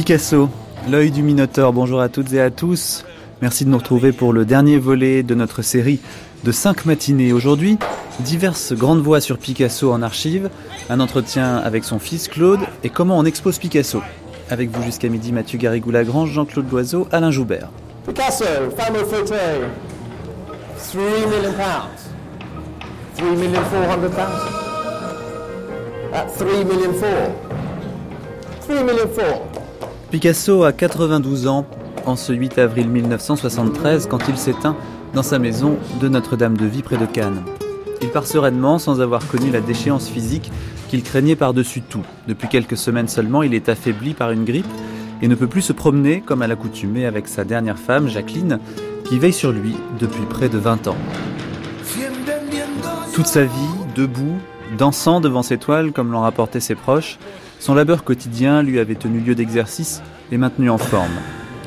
Picasso, l'œil du Minotaure, bonjour à toutes et à tous. Merci de nous retrouver pour le dernier volet de notre série de cinq matinées. Aujourd'hui, diverses grandes voix sur Picasso en archive, un entretien avec son fils Claude et comment on expose Picasso. Avec vous jusqu'à midi, Mathieu Garrigou-Lagrange, Jean-Claude Loiseau, Alain Joubert. Picasso, fameux fauteuil, 3 million pounds. 3 million 400 pounds. At 3 million 4. 3 million 4. Picasso a 92 ans en ce 8 avril 1973 quand il s'éteint dans sa maison de Notre-Dame-de-Vie près de Cannes. Il part sereinement sans avoir connu la déchéance physique qu'il craignait par-dessus tout. Depuis quelques semaines seulement, il est affaibli par une grippe et ne peut plus se promener comme à l'accoutumée avec sa dernière femme, Jacqueline, qui veille sur lui depuis près de 20 ans. Toute sa vie, debout, dansant devant ses toiles comme l'ont rapporté ses proches, son labeur quotidien lui avait tenu lieu d'exercice et maintenu en forme.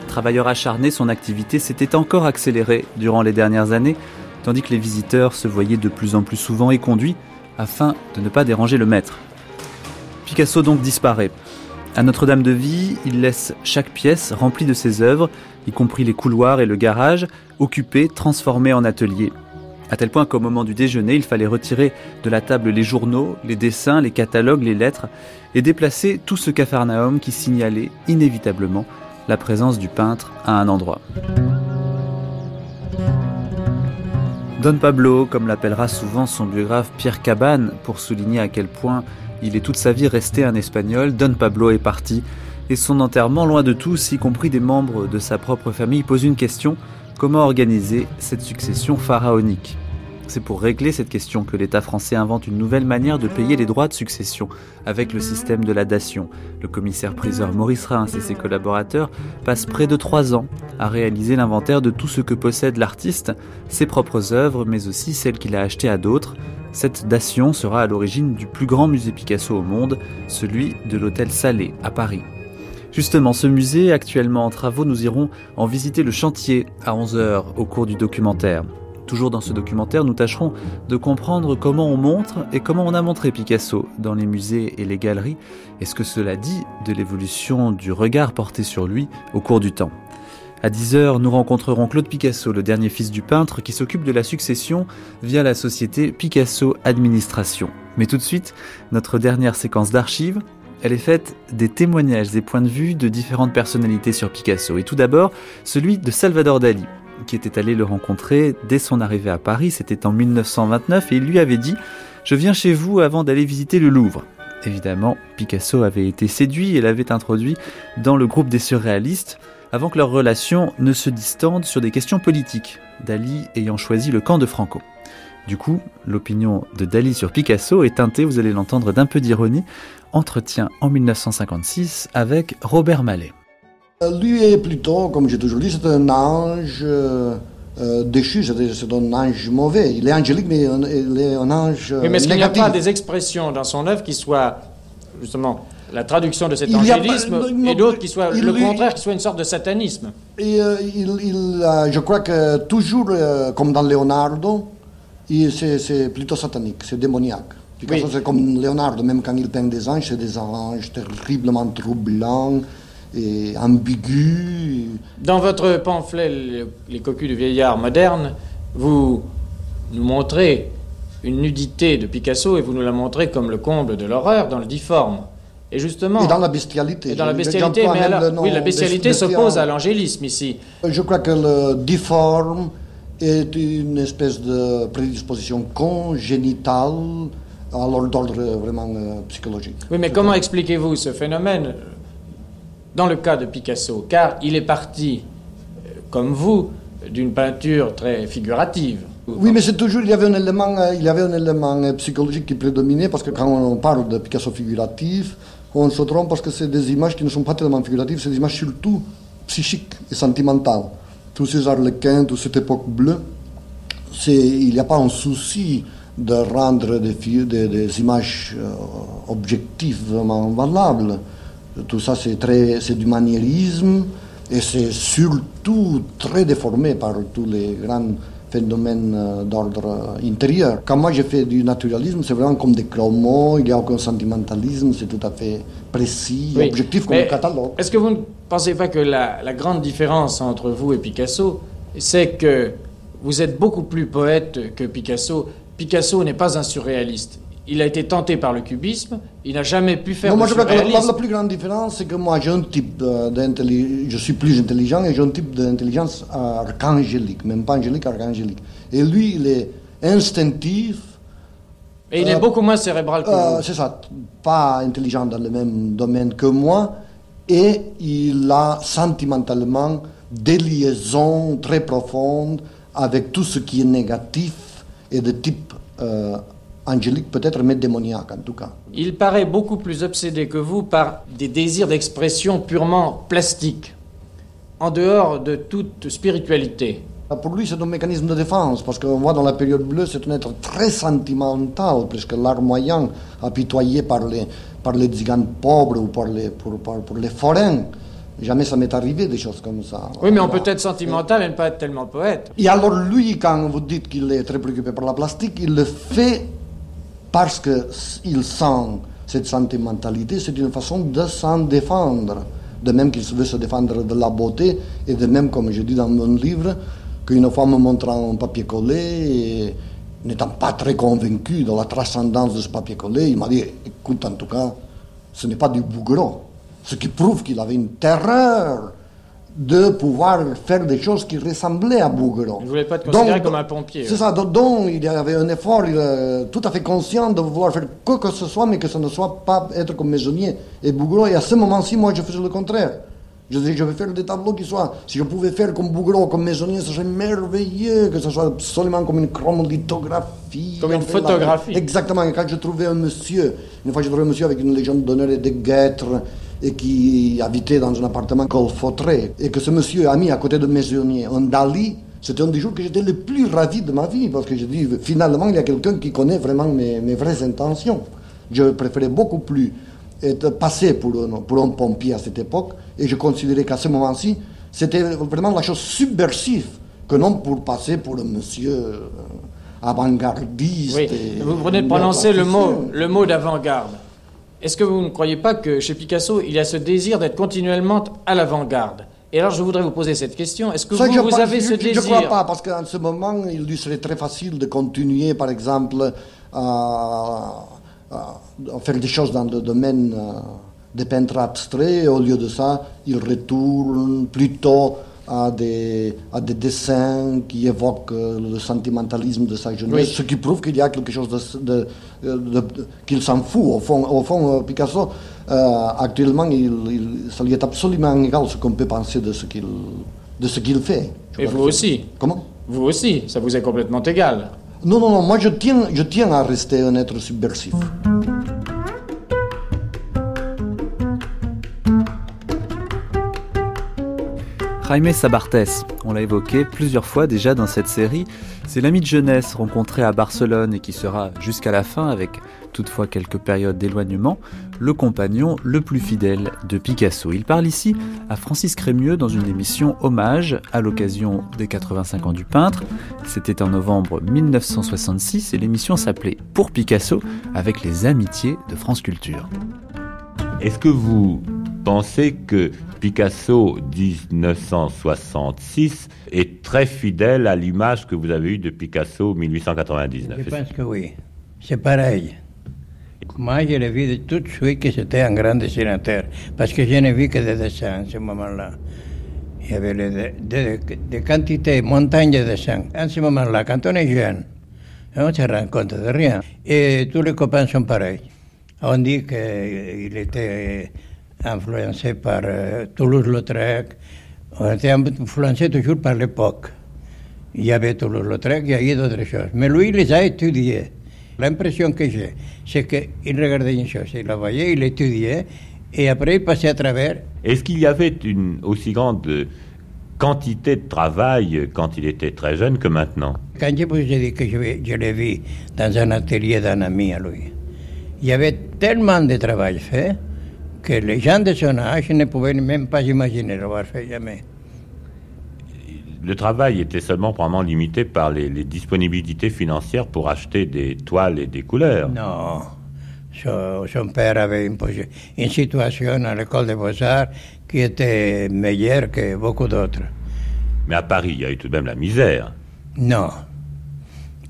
Travailleur acharné, son activité s'était encore accélérée durant les dernières années, tandis que les visiteurs se voyaient de plus en plus souvent éconduits afin de ne pas déranger le maître. Picasso donc disparaît. À Notre-Dame-de-Vie, il laisse chaque pièce remplie de ses œuvres, y compris les couloirs et le garage, occupés, transformés en atelier. À tel point qu'au moment du déjeuner, il fallait retirer de la table les journaux, les dessins, les catalogues, les lettres, et déplacer tout ce capharnaüm qui signalait inévitablement la présence du peintre à un endroit. Don Pablo, comme l'appellera souvent son biographe Pierre Cabane, pour souligner à quel point il est toute sa vie resté un Espagnol, Don Pablo est parti, et son enterrement, loin de tous, y compris des membres de sa propre famille, pose une question, comment organiser cette succession pharaonique? C'est pour régler cette question que l'État français invente une nouvelle manière de payer les droits de succession avec le système de la dation. Le commissaire-priseur Maurice Reims et ses collaborateurs passent près de trois ans à réaliser l'inventaire de tout ce que possède l'artiste, ses propres œuvres, mais aussi celles qu'il a achetées à d'autres. Cette dation sera à l'origine du plus grand musée Picasso au monde, celui de l'hôtel Salé à Paris. Justement, ce musée, actuellement en travaux, nous irons en visiter le chantier à 11h au cours du documentaire. Toujours dans ce documentaire, nous tâcherons de comprendre comment on montre et comment on a montré Picasso dans les musées et les galeries, et ce que cela dit de l'évolution du regard porté sur lui au cours du temps. À 10h, nous rencontrerons Claude Picasso, le dernier fils du peintre, qui s'occupe de la succession via la société Picasso Administration. Mais tout de suite, notre dernière séquence d'archives, elle est faite des témoignages et points de vue de différentes personnalités sur Picasso. Et tout d'abord, celui de Salvador Dali, qui était allé le rencontrer dès son arrivée à Paris, c'était en 1929, et il lui avait dit ⁇ Je viens chez vous avant d'aller visiter le Louvre ⁇ Évidemment, Picasso avait été séduit et l'avait introduit dans le groupe des surréalistes avant que leur relation ne se distende sur des questions politiques, Dali ayant choisi le camp de Franco. Du coup, l'opinion de Dali sur Picasso est teintée, vous allez l'entendre, d'un peu d'ironie, entretien en 1956 avec Robert Mallet. Lui est plutôt, comme j'ai toujours dit, c'est un ange euh, euh, déchu, c'est un ange mauvais. Il est angélique, mais il est un ange oui, mais est-ce qu'il n'y a pas des expressions dans son œuvre qui soient, justement, la traduction de cet angélisme et d'autres qui soient le contraire, qui soient une sorte de satanisme? Et, euh, il, Je crois que toujours, comme dans Leonardo, c'est plutôt satanique, c'est démoniaque. Oui. C'est comme Leonardo, même quand il peint des anges, c'est des anges terriblement troublants et ambigu. Dans votre pamphlet Les cocus du vieillard moderne, vous nous montrez une nudité de Picasso et vous nous la montrez comme le comble de l'horreur dans le difforme. Et justement. Et dans la bestialité. Et dans la bestialité, mais oui, la bestialité s'oppose à l'angélisme ici. Je crois que le difforme est une espèce de prédisposition congénitale à l'ordre vraiment euh, psychologique. Oui, mais comment expliquez-vous ce phénomène dans le cas de Picasso, car il est parti, euh, comme vous, d'une peinture très figurative. Oui, mais c'est toujours, il y avait un élément, euh, il y avait un élément euh, psychologique qui prédominait, parce que quand on parle de Picasso figuratif, on se trompe parce que c'est des images qui ne sont pas tellement figuratives, c'est des images surtout psychiques et sentimentales. Tous ces arlequins, toute cette époque bleue, il n'y a pas un souci de rendre des, des, des images objectivement valables. Tout ça, c'est, très, c'est du maniérisme et c'est surtout très déformé par tous les grands phénomènes euh, d'ordre intérieur. Quand moi je fais du naturalisme, c'est vraiment comme des clomots, il n'y a aucun sentimentalisme, c'est tout à fait précis, Oui. objectif comme Mais un catalogue. Est-ce que vous ne pensez pas que la, la grande différence entre vous et Picasso, c'est que vous êtes beaucoup plus poète que Picasso Picasso n'est pas un surréaliste. Il a été tenté par le cubisme, il n'a jamais pu faire Non, moi je crois que la, plus grande différence, c'est que moi j'ai un type d'intelligence, je suis plus intelligent et j'ai un type d'intelligence archangélique, même pas angélique, archangélique. Et lui, il est instinctif, Et il est Euh, beaucoup moins cérébral que Euh, vous. c'est ça, pas intelligent dans le même domaine que moi, et il a sentimentalement des liaisons très profondes avec tout ce qui est négatif et de type euh, angélique peut-être, mais démoniaque en tout cas. Il paraît beaucoup plus obsédé que vous par des désirs d'expression purement plastiques, en dehors de toute spiritualité. Pour lui, c'est un mécanisme de défense, parce qu'on voit dans la période bleue, c'est un être très sentimental, presque larmoyant, apitoyé par les, par les tziganes pauvres ou par les, pour, par- pour les forains. Jamais ça m'est arrivé des choses comme ça. Oui, mais on Voilà. peut être sentimental et ne pas être tellement poète. Et alors lui, quand vous dites qu'il est très préoccupé par la plastique, il le fait parce qu'il sent cette sentimentalité, c'est une façon de s'en défendre. De même qu'il veut se défendre de la beauté, et de même, comme je dis dans mon livre, qu'une fois me montrant un papier collé, n'étant pas très convaincu de la transcendance de ce papier collé, il m'a dit, écoute, en tout cas, ce n'est pas du bougeron. Ce qui prouve qu'il avait une terreur de pouvoir faire des choses qui ressemblaient à Bougueron. Il ne voulait pas être considéré comme un pompier. C'est ça, donc, donc il y avait un effort il, euh, tout à fait conscient de vouloir faire quoi que ce soit, mais que ce ne soit pas être comme maisonnier et Bougueron. Et à ce moment-ci, moi, je faisais le contraire. Je disais, je vais faire des tableaux qui soient, si je pouvais faire comme Bougueron, comme maisonnier, ce serait merveilleux, que ce soit absolument comme une chromolithographie. Comme une la- photographie. Exactement, et quand je trouvais un monsieur, une fois j'ai trouvé un monsieur avec une légende d'honneur et de guêtres, et qui habitait dans un appartement colfautré, et que ce monsieur a mis à côté de maisonnier un Dali, c'était un des jours que j'étais le plus ravi de ma vie, parce que je dis, finalement, il y a quelqu'un qui connaît vraiment mes, mes vraies intentions. Je préférais beaucoup plus être passé pour un, pour un pompier à cette époque, et je considérais qu'à ce moment-ci, c'était vraiment la chose subversive, que non pour passer pour un monsieur euh, avant-gardiste. Oui, vous venez de prononcer le mot, le mot d'avant-garde. Est-ce que vous ne croyez pas que chez Picasso, il y a ce désir d'être continuellement à l'avant-garde? Et alors, je voudrais vous poser cette question. Est-ce que Ça, vous, je vous pense- avez je- ce désir Je ne crois pas, parce qu'en ce moment, il lui serait très facile de continuer, par exemple, à, à- à faire des choses dans le domaine euh, des peintres abstraits. Au lieu de ça, il retourne plutôt à des, à des dessins qui évoquent euh, le sentimentalisme de sa jeunesse, Oui. ce qui prouve qu'il y a quelque chose de, de- de- de- qu'il s'en fout. Au fond, au fond euh, Picasso, euh, actuellement, il, il- ça lui est absolument égal ce qu'on peut penser de ce qu'il, de ce qu'il fait. Et vous aussi Comment? Vous aussi, ça vous est complètement égal. Non, non, non, moi je tiens, je tiens à rester un être subversif. Jaime Sabartes, on l'a évoqué plusieurs fois déjà dans cette série, c'est l'ami de jeunesse rencontré à Barcelone et qui sera jusqu'à la fin, avec toutefois quelques périodes d'éloignement, le compagnon le plus fidèle de Picasso. Il parle ici à Francis Crémieux dans une émission hommage à l'occasion des 85 ans du peintre. C'était en novembre 1966 et l'émission s'appelait Pour Picasso avec les amitiés de France Culture. Est-ce que vous pensez que Picasso 1966 est très fidèle à l'image que vous avez eue de Picasso 1899 Je pense que oui. C'est pareil. Moi, je l'ai vu de tout de suite que c'était un grand dessinateur, parce que je n'ai vu que des dessins en ce moment-là. Il y avait des de, de quantités, montagnes de dessins. En ce moment-là, quand on est jeune, on ne se rend compte de rien. Et tous les copains sont pareils. On dit qu'il était influencé par euh, Toulouse-Lautrec. On était influencé toujours par l'époque. Il y avait Toulouse-Lautrec, il y a eu d'autres choses. Mais lui, il les a étudiés. L'impression que j'ai, c'est qu'il regardait une chose, il la voyait, il l'étudiait, et après il passait à travers. Est-ce qu'il y avait une aussi grande quantité de travail quand il était très jeune que maintenant? Quand je vous ai dit que je, je l'ai vu dans un atelier d'un ami à lui, il y avait tellement de travail fait que les gens de son âge ne pouvaient même pas imaginer l'avoir fait jamais. le travail était seulement probablement limité par les, les disponibilités financières pour acheter des toiles et des couleurs. Non. Son, son père avait une, une situation à l'école des beaux-arts qui était meilleure que beaucoup d'autres. Mais à Paris, il y a eu tout de même la misère. Non.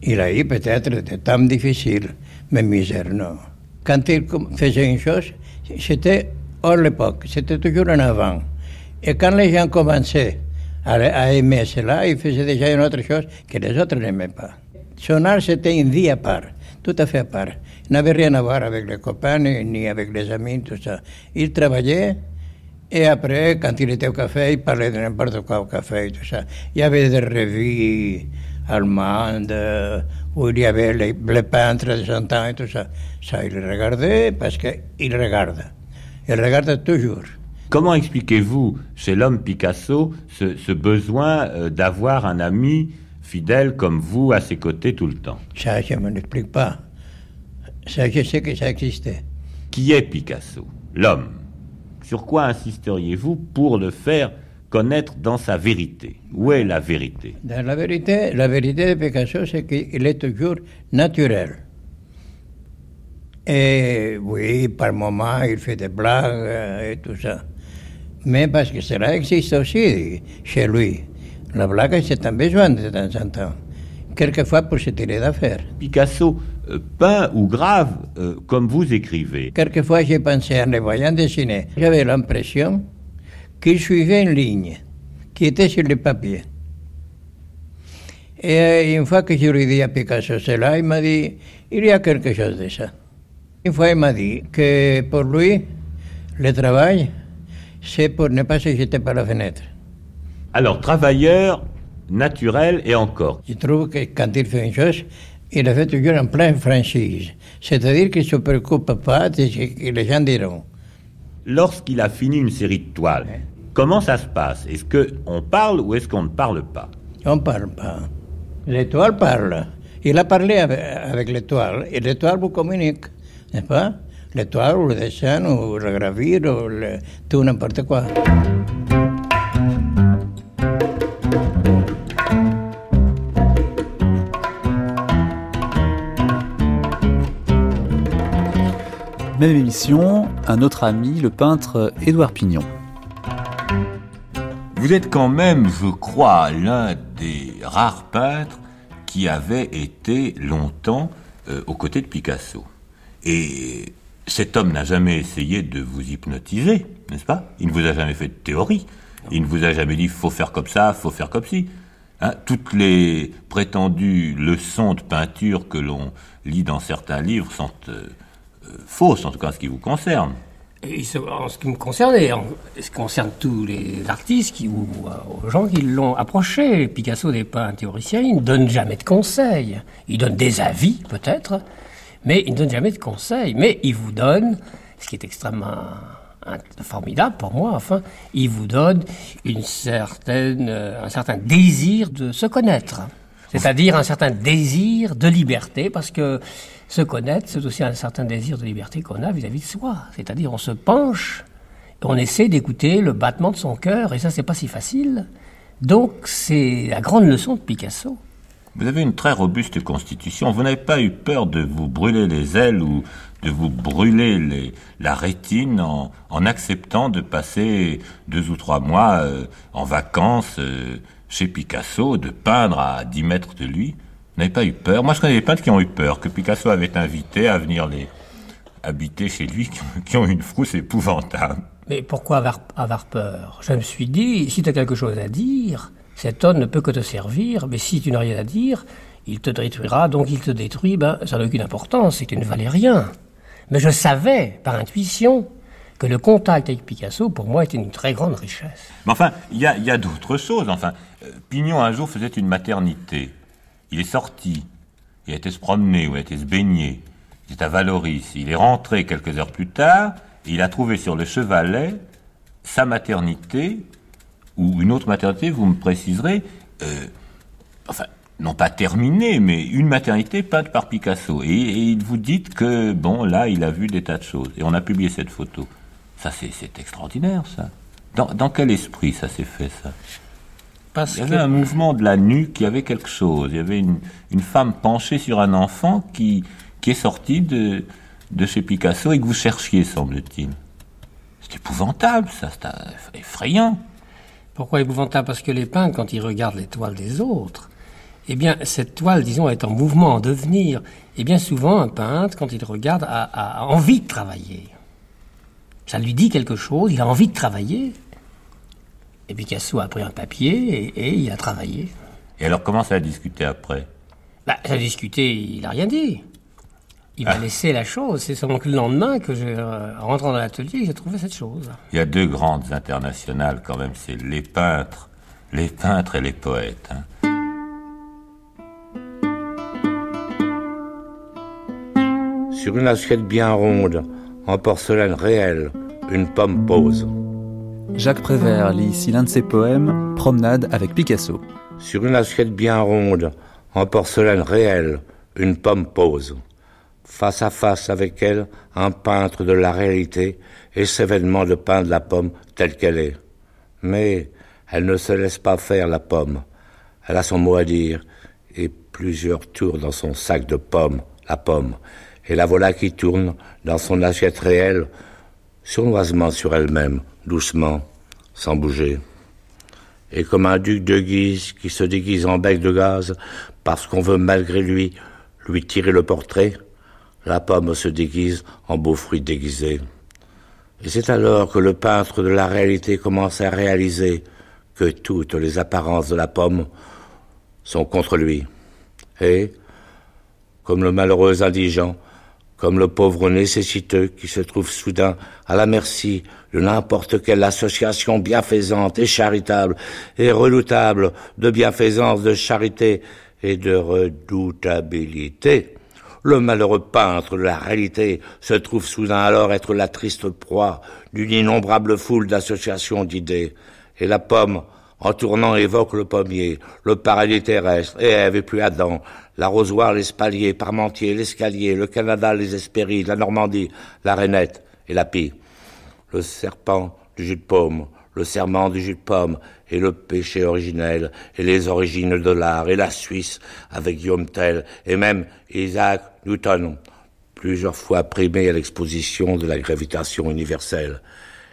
Il a eu peut-être des temps difficiles, mais misère, non. Quand il faisait une chose, c'était hors l'époque, c'était toujours en avant. Et quand les gens commençaient à, à aimer cela, il faisait déjà une autre chose que les autres n'aimaient pas. Son c'était une vie à part, tout à fait à part. Il n'avait rien à voir avec les copains ni, avec les amis, tout ça. Il travaillait et après, quand il était au café, il parlait de n'importe quoi au café tout ça. Il y avait des revues allemandes euh, où il y avait les, les peintres de son temps et tout ça. Ça, il regardait parce qu'il regarde. Il regarde toujours. Comment expliquez-vous chez l'homme Picasso ce, ce besoin euh, d'avoir un ami fidèle comme vous à ses côtés tout le temps? Ça, je ne l'explique pas. Ça, je sais que ça existait. Qui est Picasso? L'homme. Sur quoi insisteriez-vous pour le faire connaître dans sa vérité Où est la vérité? Dans la vérité, la vérité de Picasso, c'est qu'il est toujours naturel. Et oui, par moments, il fait des blagues euh, et tout ça. Mais parce que cela existe aussi chez lui. La blague, c'est un besoin de temps en temps. Quelquefois pour se tirer d'affaire. Picasso euh, peint ou grave euh, comme vous écrivez. Quelquefois, j'ai pensé en les voyant dessiner. J'avais l'impression qu'il suivait une ligne qui était sur le papier. Et euh, une fois que je lui ai dit à Picasso cela, il m'a dit, il y a quelque chose de ça. Une fois, il m'a dit que pour lui, le travail, c'est pour ne pas se jeter par la fenêtre. Alors, travailleur, naturel et encore. Je trouve que quand il fait une chose, il la fait toujours en pleine franchise. C'est-à-dire qu'il ne se préoccupe pas de ce que les gens diront. Lorsqu'il a fini une série de toiles, comment ça se passe? Est-ce qu'on parle ou est-ce qu'on ne parle pas? On ne parle pas. L'étoile parle. Il a parlé avec, avec l'étoile et l'étoile vous communique, n'est-ce pas? L'étoile ou le dessin ou la gravure ou le, tout n'importe quoi. Même émission, un autre ami, le peintre Édouard Pignon. Vous êtes quand même, je crois, l'un des rares peintres qui avait été longtemps euh, aux côtés de Picasso. Et cet homme n'a jamais essayé de vous hypnotiser, n'est-ce pas? Il ne vous a jamais fait de théorie. Il ne vous a jamais dit faut faire comme ça, faut faire comme ci. Hein, toutes les prétendues leçons de peinture que l'on lit dans certains livres sont euh, euh, fausses, en tout cas en ce qui vous concerne. En ce qui me concerne, et en ce qui concerne tous les artistes qui, ou euh, aux gens qui l'ont approché, Picasso n'est pas un théoricien, il ne donne jamais de conseils. Il donne des avis, peut-être, mais il ne donne jamais de conseils. Mais il vous donne, ce qui est extrêmement formidable pour moi, enfin, il vous donne une certaine, euh, un certain désir de se connaître. C'est-à-dire un certain désir de liberté, parce que se connaître, c'est aussi un certain désir de liberté qu'on a vis-à-vis de soi. C'est-à-dire on se penche, on essaie d'écouter le battement de son cœur, et ça, c'est pas si facile. Donc, c'est la grande leçon de Picasso. Vous avez une très robuste constitution. Vous n'avez pas eu peur de vous brûler les ailes ou de vous brûler la rétine en, en acceptant de passer deux ou trois mois euh, en vacances euh, chez Picasso, de peindre à 10 mètres de lui? Vous n'avez pas eu peur. Moi, je connais des peintres qui ont eu peur, que Picasso avait invité à venir les habiter chez lui, qui ont, une frousse épouvantable. Mais pourquoi avoir, avoir peur? Je me suis dit, si tu as quelque chose à dire, cet homme ne peut que te servir, mais si tu n'as rien à dire, il te détruira, donc il te détruit, ben, ça n'a aucune importance, c'est que tu ne valais rien. Mais je savais, par intuition, que le contact avec Picasso, pour moi, était une très grande richesse. Mais enfin, il y a, y a d'autres choses. Enfin, euh, Pignon un jour faisait une maternité. Il est sorti. Il a été se promener ou il a été se baigner. Il était à Valoris. Il est rentré quelques heures plus tard et il a trouvé sur le chevalet sa maternité ou une autre maternité, vous me préciserez, euh, enfin, non pas terminée, mais une maternité peinte par Picasso. Et, vous dit que, bon, là, il a vu des tas de choses. Et on a publié cette photo. Ça, c'est extraordinaire, ça. Dans quel esprit ça s'est fait, ça? Parce Il y avait un mouvement de la nuque, il y avait quelque chose. Il y avait une, une femme penchée sur un enfant qui, qui est sorti de, de chez Picasso et que vous cherchiez, semble-t-il. C'est épouvantable, ça, c'est effrayant. Pourquoi épouvantable? Parce que les peintres, quand ils regardent les toiles des autres, eh bien, cette toile, disons, est en mouvement, en devenir. Et bien souvent, un peintre, quand il regarde, a, a envie de travailler. Ça lui dit quelque chose, il a envie de travailler. Et Picasso a pris un papier et, et il a travaillé. Et alors, comment ça a discuté après? Bah, ça a discuté, il n'a rien dit. Il m'a laissé la chose. C'est seulement que le lendemain que j'ai, euh, en rentrant dans l'atelier, j'ai trouvé cette chose. Il y a deux grandes internationales quand même, c'est les peintres, les peintres et les poètes. hein. Sur une assiette bien ronde, en porcelaine réelle, une pomme pose. Jacques Prévert lit ici l'un de ses poèmes, Promenade avec Picasso. Sur une assiette bien ronde, en porcelaine réelle, une pomme pose. Face à face avec elle, un peintre de la réalité et s'événement de peindre la pomme telle qu'elle est. Mais elle ne se laisse pas faire la pomme. Elle a son mot à dire et plusieurs tours dans son sac de pommes, la pomme. Et la voilà qui tourne dans son assiette réelle, sournoisement sur elle-même, doucement, sans bouger. Et comme un duc de Guise qui se déguise en bec de gaz parce qu'on veut malgré lui lui tirer le portrait, la pomme se déguise en beau fruit déguisé. Et c'est alors que le peintre de la réalité commence à réaliser que toutes les apparences de la pomme sont contre lui. Et, comme le malheureux indigent, comme le pauvre nécessiteux qui se trouve soudain à la merci de n'importe quelle association bienfaisante et charitable et redoutable de bienfaisance, de charité et de redoutabilité, le malheureux peintre de la réalité se trouve soudain alors être la triste proie d'une innombrable foule d'associations d'idées. Et la pomme, en tournant, évoque le pommier, le paradis terrestre, et Ève et puis Adam, l'arrosoir, l'espalier, Parmentier, l'escalier, le Canada, les Hespérides, la Normandie, la Rainette et la Pie. Le serpent du jus de paume, le serment du jus de pomme, et le péché originel, et les origines de l'art, et la Suisse, avec Guillaume Tell, et même Isaac Newton, plusieurs fois primé à l'exposition de la gravitation universelle.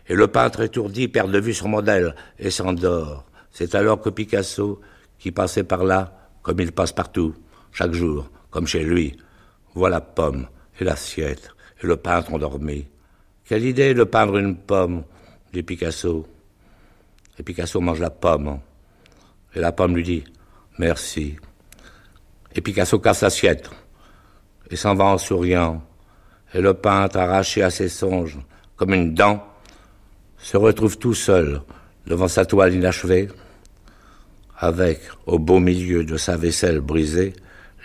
Et le peintre étourdi perd de vue son modèle, et s'endort. C'est alors que Picasso, qui passait par là, comme il passe partout, chaque jour, comme chez lui, voit la pomme et l'assiette, et le peintre endormi. Quelle idée de peindre une pomme, dit Picasso. Et Picasso mange la pomme. Et la pomme lui dit Merci. Et Picasso casse l'assiette et s'en va en souriant. Et le peintre, arraché à ses songes, comme une dent, se retrouve tout seul devant sa toile inachevée, avec, au beau milieu de sa vaisselle brisée,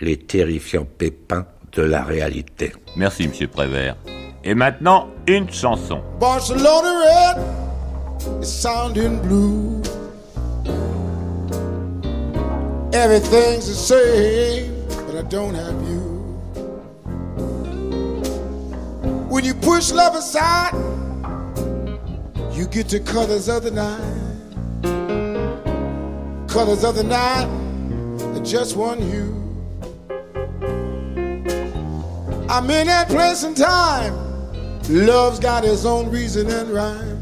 les terrifiants pépins de la réalité. Merci, monsieur Prévert. Et maintenant, une chanson. Barcelona red is sounding blue. Everything's the same, but I don't have you. When you push love aside, you get the colors of the night. Colors of the night, just one hue. I'm in that place and time. Love's got its own reason and rhyme.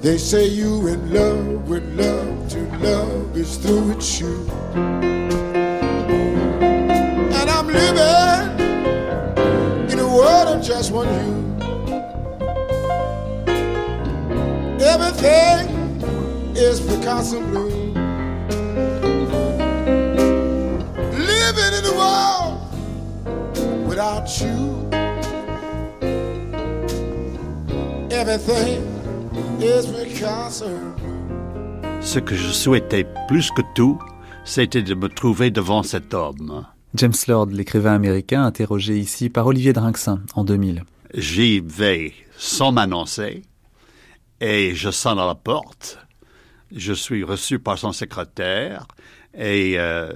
They say you in love with love to love is through its you. And I'm living in a world of just one you. Everything is Picasso blue. Living in a world without you. Everything is Picasso. Ce que je souhaitais plus que tout, c'était de me trouver devant cet homme. James Lord, l'écrivain américain, interrogé ici par Olivier Drinxin en 2000. J'y vais sans m'annoncer et je sonne à la porte. Je suis reçu par son secrétaire et euh,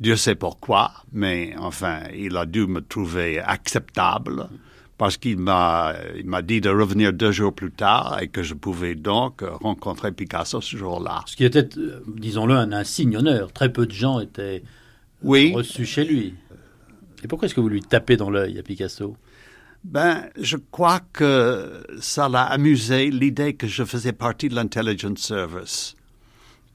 Dieu sait pourquoi, mais enfin, il a dû me trouver acceptable parce qu'il m'a, il m'a dit de revenir deux jours plus tard et que je pouvais donc rencontrer Picasso ce jour-là. Ce qui était, euh, disons-le, un insigne honneur. Très peu de gens étaient Oui. reçus chez lui. Et pourquoi est-ce que vous lui tapez dans l'œil à Picasso? Ben, je crois que ça l'a amusé l'idée que je faisais partie de l'intelligence service.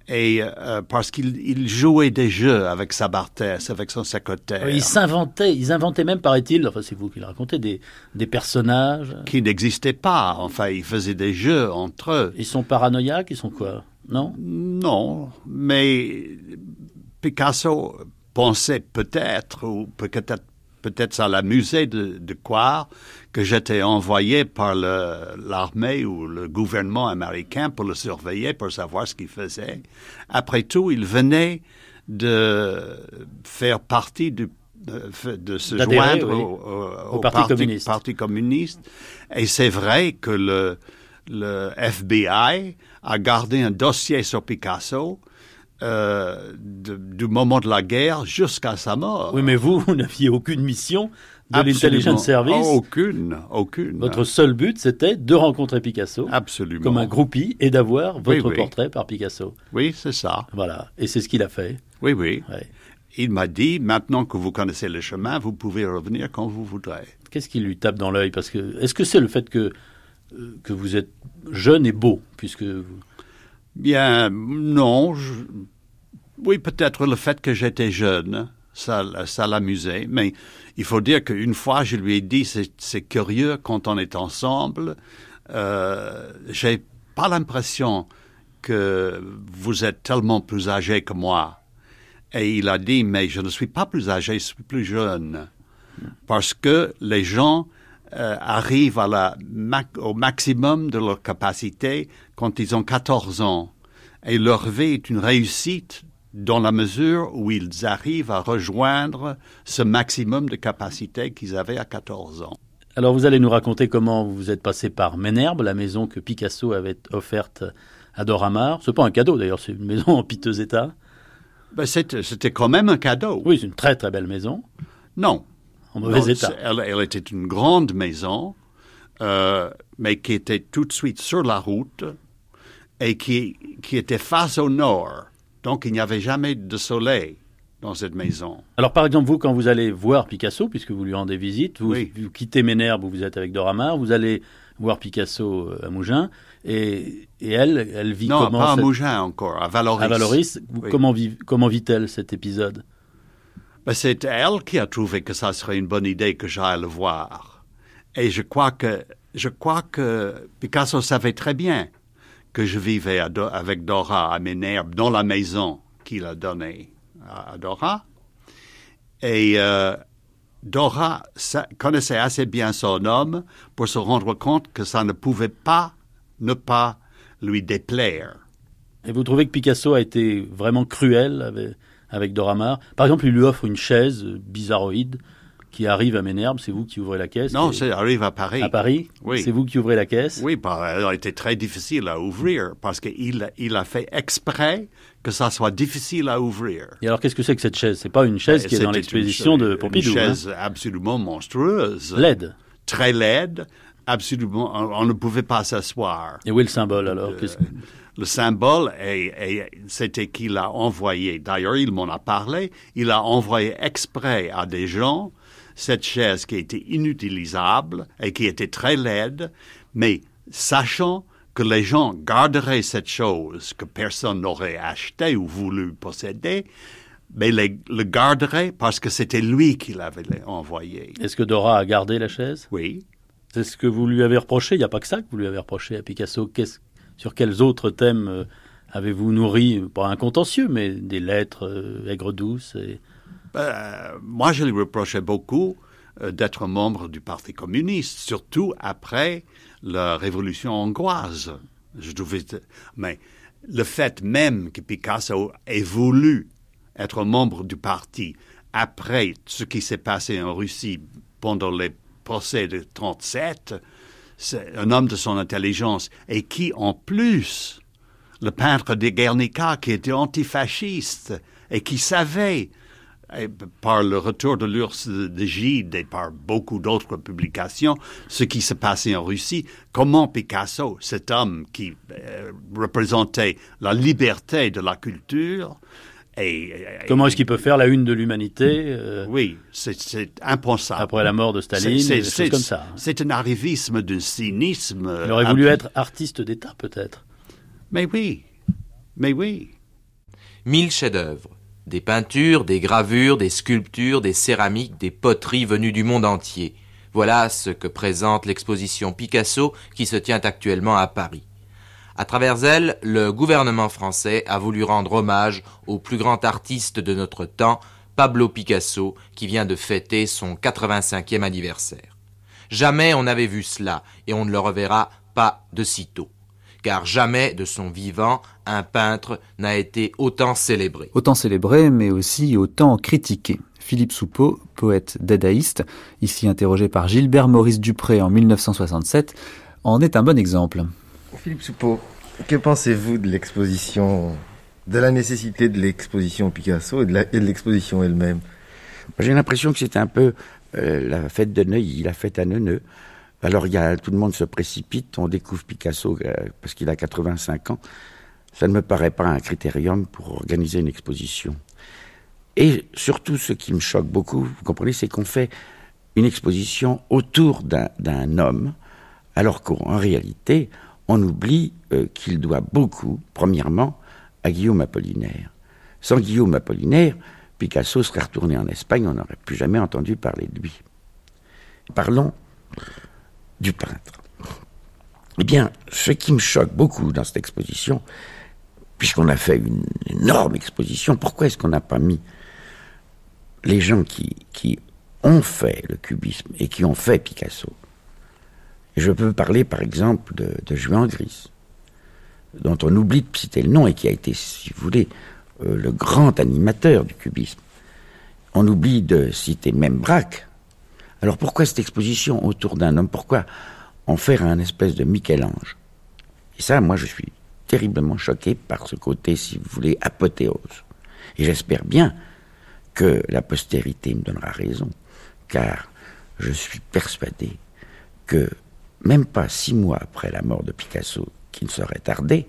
Et euh, parce qu'il il jouait des jeux avec sa Barthès, avec son secrétaire, Ils s'inventaient, ils inventaient même, paraît-il, enfin c'est vous qui le racontez, des, des personnages. qui n'existaient pas. Enfin, ils faisaient des jeux entre eux. Ils sont paranoïaques, ils sont quoi? Non? Non, mais Picasso pensait peut-être, ou peut-être peut-être ça l'amusait de, de croire que j'étais envoyé par l'armée ou le gouvernement américain pour le surveiller, pour savoir ce qu'il faisait. Après tout, il venait de faire partie du de, de se joindre oui, au, au- au Parti communiste. Parti communiste. Et c'est vrai que le, le FBI a gardé un dossier sur Picasso euh, de- du moment de la guerre jusqu'à sa mort. Oui, mais vous, vous n'aviez aucune mission de l'intelligence service. Aucune, aucune. Votre seul but, c'était de rencontrer Picasso Absolument. comme un groupie et d'avoir votre Oui, oui. portrait par Picasso. Oui, c'est ça. Voilà. Et c'est ce qu'il a fait. Oui, oui. Ouais. Il m'a dit, maintenant que vous connaissez le chemin, vous pouvez revenir quand vous voudrez. Qu'est-ce qui lui tape dans l'œil? Parce que est-ce que c'est le fait que euh, que vous êtes jeune et beau, puisque vous- Bien, non. je- Oui, peut-être le fait que j'étais jeune, ça, ça l'amusait. Mais il faut dire qu'une fois, je lui ai dit, c'est curieux quand on est ensemble. Euh, J'ai pas l'impression que vous êtes tellement plus âgé que moi. Et il a dit, mais je ne suis pas plus âgé, je suis plus jeune. Parce que les gens euh, arrivent à la au maximum de leur capacité quand ils ont 14 ans. Et leur vie est une réussite dans la mesure où ils arrivent à rejoindre ce maximum de capacité qu'ils avaient à 14 ans. Alors vous allez nous raconter comment vous êtes passé par Ménherbe, la maison que Picasso avait offerte à Doramar. C'est pas un cadeau d'ailleurs, c'est une maison en piteux état. Ben, C'était c'était quand même un cadeau. Oui, c'est une très très belle maison, Non. en mauvais Non, état. elle était une grande maison, euh, mais qui était tout de suite sur la route et qui, qui était face au nord. Donc il n'y avait jamais de soleil dans cette maison. Alors par exemple, vous, quand vous allez voir Picasso, puisque vous lui rendez visite, vous, Oui. vous quittez Ménherbe où vous êtes avec Doramar, vous allez voir Picasso euh, à Mougins, et, et elle, elle vit non, comment pas à Mougins encore, à Valoris. à Valoris. Vous- Oui. Comment, vit, comment vit-elle cet épisode? Ben, c'est elle qui a trouvé que ça serait une bonne idée que j'aille le voir. Et je crois que, je crois que Picasso savait très bien que je vivais avec Dora à Ménherbe, dans la maison qu'il a donnée à, Dora. Et euh, Dora sa- connaissait assez bien son homme pour se rendre compte que ça ne pouvait pas ne pas lui déplaire. Et vous trouvez que Picasso a été vraiment cruel avec, avec Doramar Par exemple, il lui offre une chaise euh, bizarroïde qui arrive à Ménherbe, c'est vous qui ouvrez la caisse Non, ça arrive à Paris. À Paris Oui. C'est vous qui ouvrez la caisse Oui, bah, elle a été très difficile à ouvrir parce qu'il il a fait exprès que ça soit difficile à ouvrir. Et alors, qu'est-ce que c'est que cette chaise? C'est pas une chaise Et qui est dans l'exposition une, de une Pompidou. hein? chaise absolument monstrueuse. Laide. Très laide, absolument. On, on ne pouvait pas s'asseoir. Et où est le symbole alors? Que- Le symbole, c'était qu'il a envoyé, d'ailleurs il m'en a parlé, il a envoyé exprès à des gens cette chaise qui était inutilisable et qui était très laide, mais sachant que les gens garderaient cette chose que personne n'aurait acheté ou voulu posséder, mais les- le garderaient parce que c'était lui qui l'avait envoyé. Est-ce que Dora a gardé la chaise? Oui. C'est ce que vous lui avez reproché? Il n'y a pas que ça que vous lui avez reproché à Picasso. Sur quels autres thèmes euh, avez-vous nourri, pas un contentieux, mais des lettres euh, aigres douces et... Euh, moi, je lui reprochais beaucoup euh, d'être membre du Parti communiste, surtout après la révolution hongroise. Mais le fait même que Picasso ait voulu être membre du parti après ce qui s'est passé en Russie pendant les procès de 37, c'est un homme de son intelligence et qui, en plus, le peintre de Guernica, qui était antifasciste et qui savait et par le retour de l'ours de Gide et par beaucoup d'autres publications, ce qui se passait en Russie, comment Picasso, cet homme qui euh, représentait la liberté de la culture, et, Comment est-ce qu'il peut faire la une de l'humanité euh, Oui, c'est impensable. Après la mort de Staline, C'est- comme ça. hein. C'est un arrivisme d'un cynisme. Il aurait voulu être artiste d'État, peut-être. Mais oui, mais oui. Mille chefs-d'œuvre. Des peintures, des gravures, des sculptures, des céramiques, des poteries venues du monde entier. Voilà ce que présente l'exposition Picasso qui se tient actuellement à Paris. À travers elle, le gouvernement français a voulu rendre hommage au plus grand artiste de notre temps, Pablo Picasso, qui vient de fêter son 85e anniversaire. Jamais on n'avait vu cela, et on ne le reverra pas de sitôt. Car jamais de son vivant, un peintre n'a été autant célébré. Autant célébré, mais aussi autant critiqué. Philippe Soupeau, poète dadaïste, ici interrogé par Gilbert Maurice Dupré en 1967, en est un bon exemple. Philippe Soupeau, que pensez-vous de l'exposition, de la nécessité de l'exposition Picasso et de l'exposition elle-même? J'ai l'impression que c'est un peu euh, la fête de Neuilly, la fête à Neuneu. Alors tout le monde se précipite, on découvre Picasso euh, parce qu'il a 85 ans. Ça ne me paraît pas un critérium pour organiser une exposition. Et surtout, ce qui me choque beaucoup, vous comprenez, c'est qu'on fait une exposition autour d'un d'un homme, alors qu'en réalité, on oublie euh, qu'il doit beaucoup, premièrement, à Guillaume Apollinaire. Sans Guillaume Apollinaire, Picasso serait retourné en Espagne, on n'aurait plus jamais entendu parler de lui. Parlons du peintre. Eh bien, ce qui me choque beaucoup dans cette exposition, puisqu'on a fait une énorme exposition, pourquoi est-ce qu'on n'a pas mis les gens qui, ont fait le cubisme et qui ont fait Picasso? Je peux parler par exemple de, de Juan Gris, dont on oublie de citer le nom et qui a été, si vous voulez, euh, le grand animateur du cubisme. On oublie de citer même Braque. Alors pourquoi cette exposition autour d'un homme? Pourquoi en faire un espèce de Michel-Ange? Et ça, moi, je suis terriblement choqué par ce côté, si vous voulez, apothéose. Et j'espère bien que la postérité me donnera raison, car je suis persuadé que même pas six mois après la mort de Picasso, qui ne saurait tarder,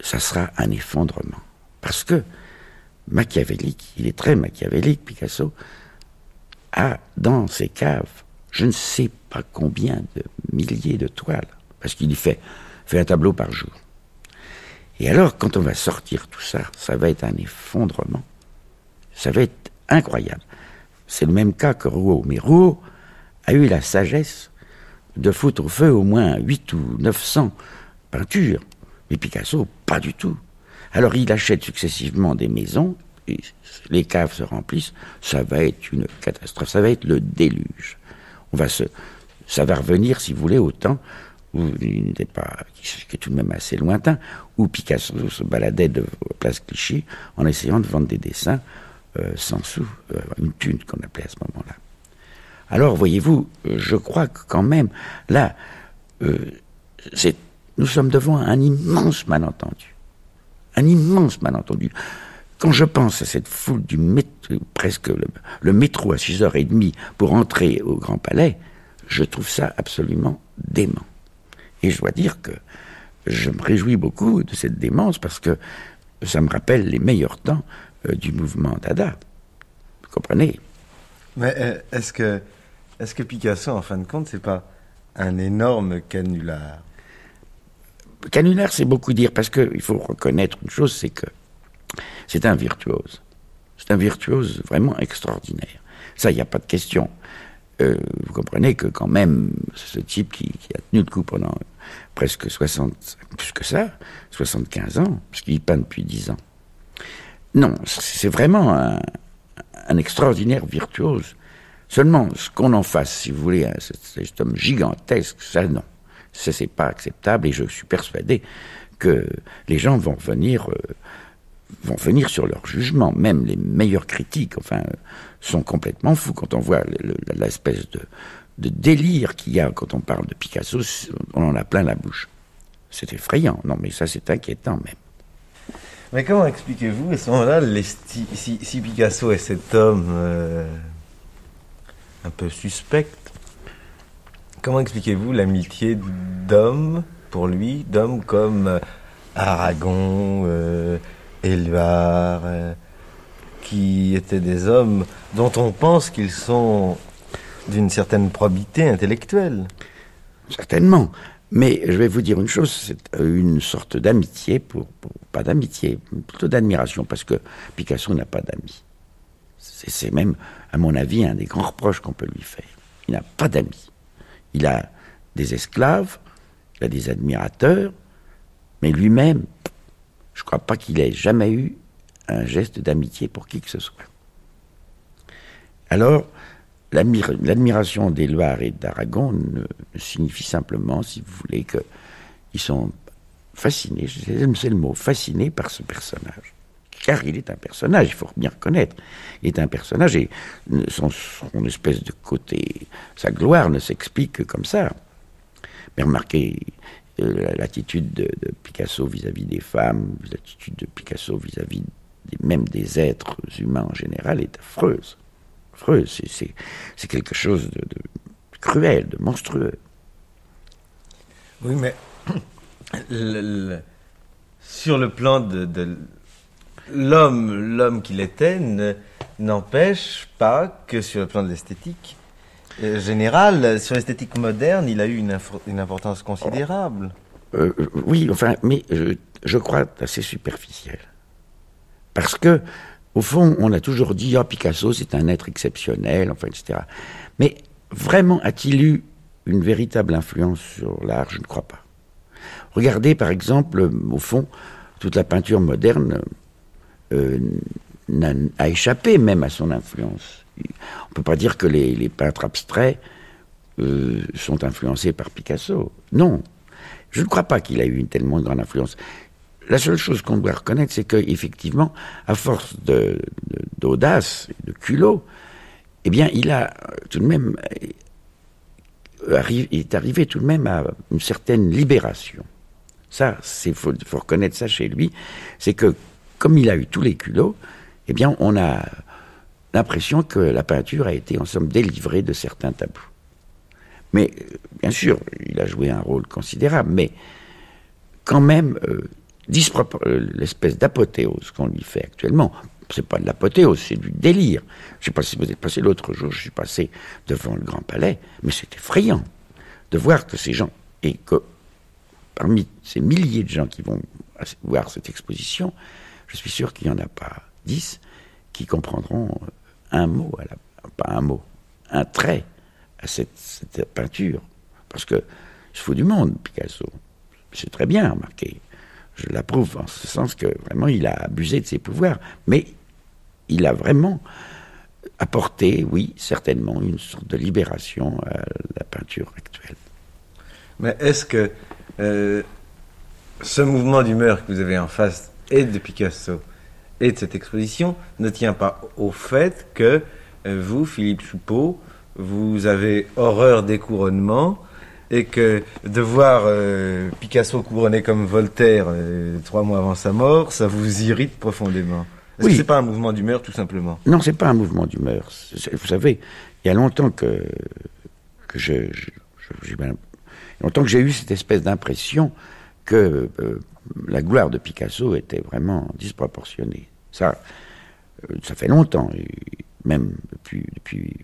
ça sera un effondrement. Parce que machiavélique, il est très machiavélique, Picasso, a dans ses caves, je ne sais pas combien de milliers de toiles, parce qu'il y fait, fait un tableau par jour. Et alors, quand on va sortir tout ça, ça va être un effondrement. Ça va être incroyable. C'est le même cas que Rouault. Mais Rouault a eu la sagesse de foutre au feu au moins 8 ou 900 peintures. Mais Picasso, pas du tout. Alors il achète successivement des maisons, les caves se remplissent, ça va être une catastrophe, ça va être le déluge. On va se, ça va revenir, si vous voulez, au temps où n'était pas, qui est tout de même assez lointain, où Picasso se baladait de place Clichy en essayant de vendre des dessins euh, sans sous, euh, une thune qu'on appelait à ce moment-là. Alors, voyez-vous, je crois que quand même, là, euh, nous sommes devant un immense malentendu. Un immense malentendu. Quand je pense à cette foule du métro, presque le, le métro à 6h30 pour entrer au Grand Palais, je trouve ça absolument dément. Et je dois dire que je me réjouis beaucoup de cette démence parce que ça me rappelle les meilleurs temps euh, du mouvement Dada. Vous comprenez? Mais euh, est-ce que, est que Picasso, en fin de compte, c'est pas un énorme canular? Canular, c'est beaucoup dire parce qu'il faut reconnaître une chose, c'est que c'est un virtuose. C'est un virtuose vraiment extraordinaire. Ça, il n'y a pas de question. Euh, vous comprenez que quand même, ce type qui, a tenu le coup pendant presque 60, plus que ça, 75 ans, parce qu'il peint depuis 10 ans. Non, c'est vraiment un, extraordinaire virtuose. Seulement, ce qu'on en fasse, si vous voulez, cet, cet homme gigantesque, ça non. Ça, c'est pas acceptable et je suis persuadé que les gens vont venir, euh, vont venir sur leur jugement. Même les meilleurs critiques, enfin, sont complètement fous quand on voit l'espèce de, délire qu'il y a quand on parle de Picasso. On en a plein la bouche. C'est effrayant. Non, mais ça, c'est inquiétant même. Mais comment expliquez-vous à ce moment-là, si, Picasso est cet homme euh, un peu suspect, comment expliquez-vous l'amitié d'hommes pour lui, d'hommes comme euh, Aragon, euh, Éluard, euh, qui étaient des hommes dont on pense qu'ils sont d'une certaine probité intellectuelle Certainement. Mais je vais vous dire une chose, c'est une sorte d'amitié, pour, pas d'amitié, plutôt d'admiration, parce que Picasso n'a pas d'amis. C'est même, à mon avis, un des grands reproches qu'on peut lui faire. Il n'a pas d'amis. Il a des esclaves, il a des admirateurs, mais lui-même, je ne crois pas qu'il ait jamais eu un geste d'amitié pour qui que ce soit. Alors, l'admira- l'admiration d'Éluard et d'Aragon signifie simplement, si vous voulez, qu'ils sont fascinés, c'est le mot, fascinés par ce personnage. Car il est un personnage, il faut bien reconnaître. Il est un personnage et son, espèce de côté, sa gloire ne s'explique que comme ça. Mais remarquez l'attitude de, Picasso vis-à-vis des femmes, l'attitude de Picasso vis-à-vis même des êtres humains en général est affreuse. Affreuse, c'est- quelque chose de, cruel, de monstrueux. Oui, mais sur le plan de, de l'homme, l'homme qu'il était ne- n'empêche pas que sur le plan de l'esthétique euh, générale, sur l'esthétique moderne, il a eu une, importance considérable. Euh, euh, oui, enfin, mais je, crois assez superficiel. Parce que, au fond, on a toujours dit, ah, Picasso, c'est un être exceptionnel, enfin, etc. Mais vraiment, a-t-il eu une véritable influence sur l'art? Je ne crois pas. Regardez, par exemple, euh, au fond, toute la peinture moderne euh, a échappé même à son influence. On peut pas dire que les, peintres abstraits euh, sont influencés par Picasso. Non. Je ne crois pas qu'il a eu une tellement grande influence. La seule chose qu'on doit reconnaître, c'est qu'effectivement, à force d'audace, de, culot, eh bien, il a tout de même euh, il est arrivé tout de même à une certaine libération. Ça, c'est faut, faut reconnaître ça chez lui, c'est que comme il a eu tous les culots, eh bien, on a l'impression que la peinture a été en somme délivrée de certains tabous. Mais euh, bien sûr, il a joué un rôle considérable, mais quand même, euh, euh, l'espèce d'apothéose qu'on lui fait actuellement, c'est pas de l'apothéose, c'est du délire. Je sais pas si vous êtes passé l'autre jour, je suis passé devant le Grand Palais, mais c'est effrayant de voir que ces gens, et que parmi ces milliers de gens qui vont voir cette exposition, je suis sûr qu'il n'y en a pas dix qui comprendront un mot, à la, pas un mot, un trait à cette, peinture. Parce que je fous du monde, Picasso. C'est très bien, remarquez. Je l'approuve en ce sens que vraiment il a abusé de ses pouvoirs. Mais il a vraiment apporté, oui, certainement, une sorte de libération à la peinture actuelle. Mais est-ce que euh, ce mouvement d'humeur que vous avez en face et de Picasso? Et de cette exposition ne tient pas au fait que euh, vous, Philippe Choupeau, vous avez horreur des couronnements et que de voir euh, Picasso couronné comme Voltaire euh, trois mois avant sa mort, ça vous irrite profondément Est-ce Oui. que c'est pas un mouvement d'humeur tout simplement? Non, c'est pas un mouvement d'humeur. Vous savez, il y a longtemps que, que je, je- je- j'ai bien- il y a longtemps que j'ai eu cette espèce d'impression que euh, la gloire de Picasso était vraiment disproportionnée. Ça, euh, ça fait longtemps, même depuis, depuis,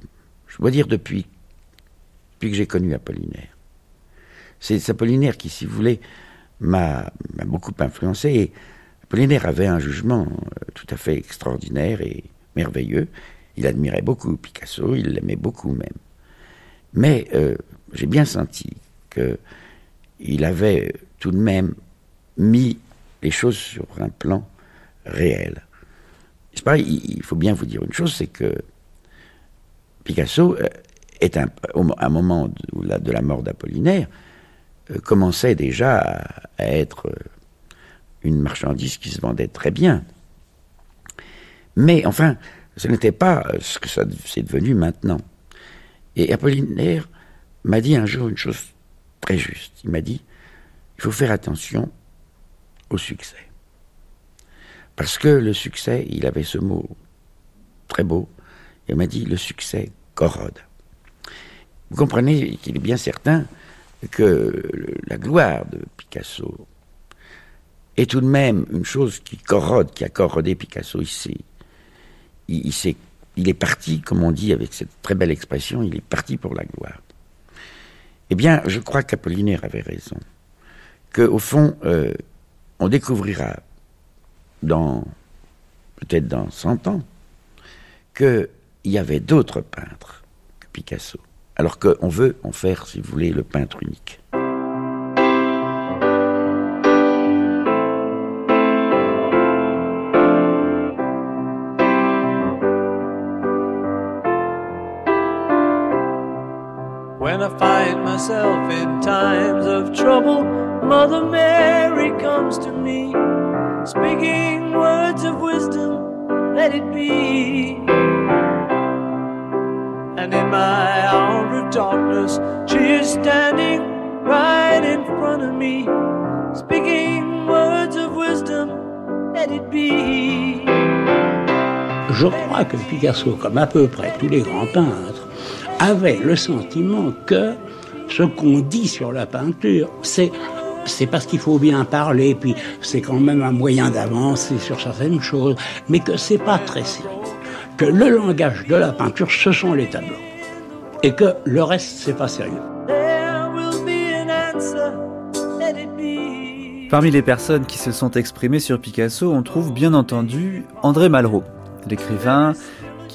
je dois dire depuis, depuis que j'ai connu Apollinaire. C'est Apollinaire qui, si vous voulez, m'a beaucoup influencé. Et Apollinaire avait un jugement euh, tout à fait extraordinaire et merveilleux. Il admirait beaucoup Picasso, il l'aimait beaucoup même. Mais euh, j'ai bien senti que il avait tout de même mis les choses sur un plan réel. C'est pareil, il faut bien vous dire une chose, c'est que Picasso euh, est un, moment de, la- mort d'Apollinaire, euh, commençait déjà à, être euh, une marchandise qui se vendait très bien. Mais enfin, ce n'était pas ce que ça c'est devenu maintenant. Et Apollinaire m'a dit un jour une chose très juste. Il m'a dit, il faut faire attention au succès. Parce que le succès, il avait ce mot très beau, il m'a dit le succès corrode. Vous comprenez qu'il est bien certain que la gloire de Picasso est tout de même une chose qui corrode, qui a corrodé Picasso ici. Il, il, il est parti, comme on dit avec cette très belle expression, il est parti pour la gloire. Eh bien, je crois qu'Apollinaire avait raison. Qu'au fond, euh, on découvrira dans, peut-être dans 100 ans, qu'il y avait d'autres peintres que Picasso. Alors qu'on veut en faire, si vous voulez, le peintre unique. When I find myself in times of trouble, Mother Mary comes to me, speaking words of wisdom, let it be. And in my hour of darkness, she is standing right in front of me, speaking words of wisdom, let it be. Je crois que Picasso, comme à peu près tous les grands peintres, avait le sentiment que ce qu'on dit sur la peinture, c'est c'est parce qu'il faut bien parler, puis c'est quand même un moyen d'avancer sur certaines choses, mais que c'est pas très simple. Que le langage de la peinture, ce sont les tableaux. Et que le reste, c'est pas sérieux. Parmi les personnes qui se sont exprimées sur Picasso, on trouve bien entendu André Malraux, l'écrivain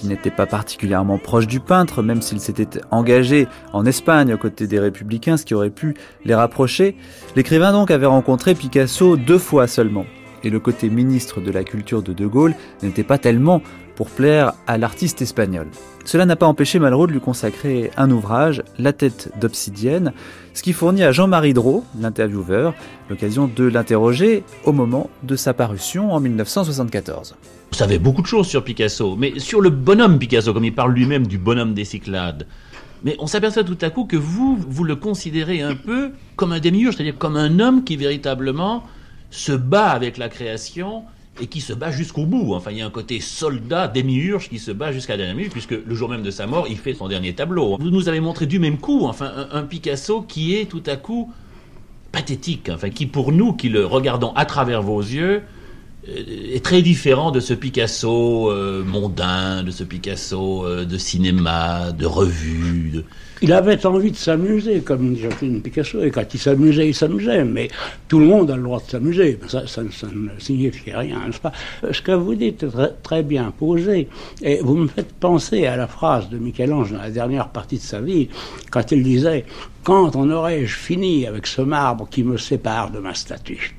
n'était pas particulièrement proche du peintre, même s'il s'était engagé en Espagne aux côtés des républicains, ce qui aurait pu les rapprocher. L'écrivain donc avait rencontré Picasso deux fois seulement. Et le côté ministre de la culture de De Gaulle n'était pas tellement pour plaire à l'artiste espagnol. Cela n'a pas empêché Malraux de lui consacrer un ouvrage, La tête d'obsidienne, ce qui fournit à Jean-Marie Drault, l'intervieweur, l'occasion de l'interroger au moment de sa parution en 1974. Vous savez beaucoup de choses sur Picasso, mais sur le bonhomme Picasso, comme il parle lui-même du bonhomme des Cyclades. Mais on s'aperçoit tout à coup que vous, vous le considérez un peu comme un démiurge, c'est-à-dire comme un homme qui véritablement se bat avec la création et qui se bat jusqu'au bout. Enfin, il y a un côté soldat, démiurge, qui se bat jusqu'à la dernière minute, puisque le jour même de sa mort, il fait son dernier tableau. Vous nous avez montré du même coup, enfin, un, un Picasso qui est tout à coup pathétique, enfin, qui pour nous, qui le regardons à travers vos yeux, est très différent de ce Picasso euh, mondain, de ce Picasso euh, de cinéma, de revue. Il avait envie de s'amuser, comme Jacqueline Picasso, et quand il s'amusait, il s'amusait, mais tout le monde a le droit de s'amuser, ça, ne signifie rien, n'est-ce pas? Ce que vous dites est très, très, bien posé, et vous me faites penser à la phrase de Michel-Ange dans la dernière partie de sa vie, quand il disait « Quand en aurais-je fini avec ce marbre qui me sépare de ma statue ?»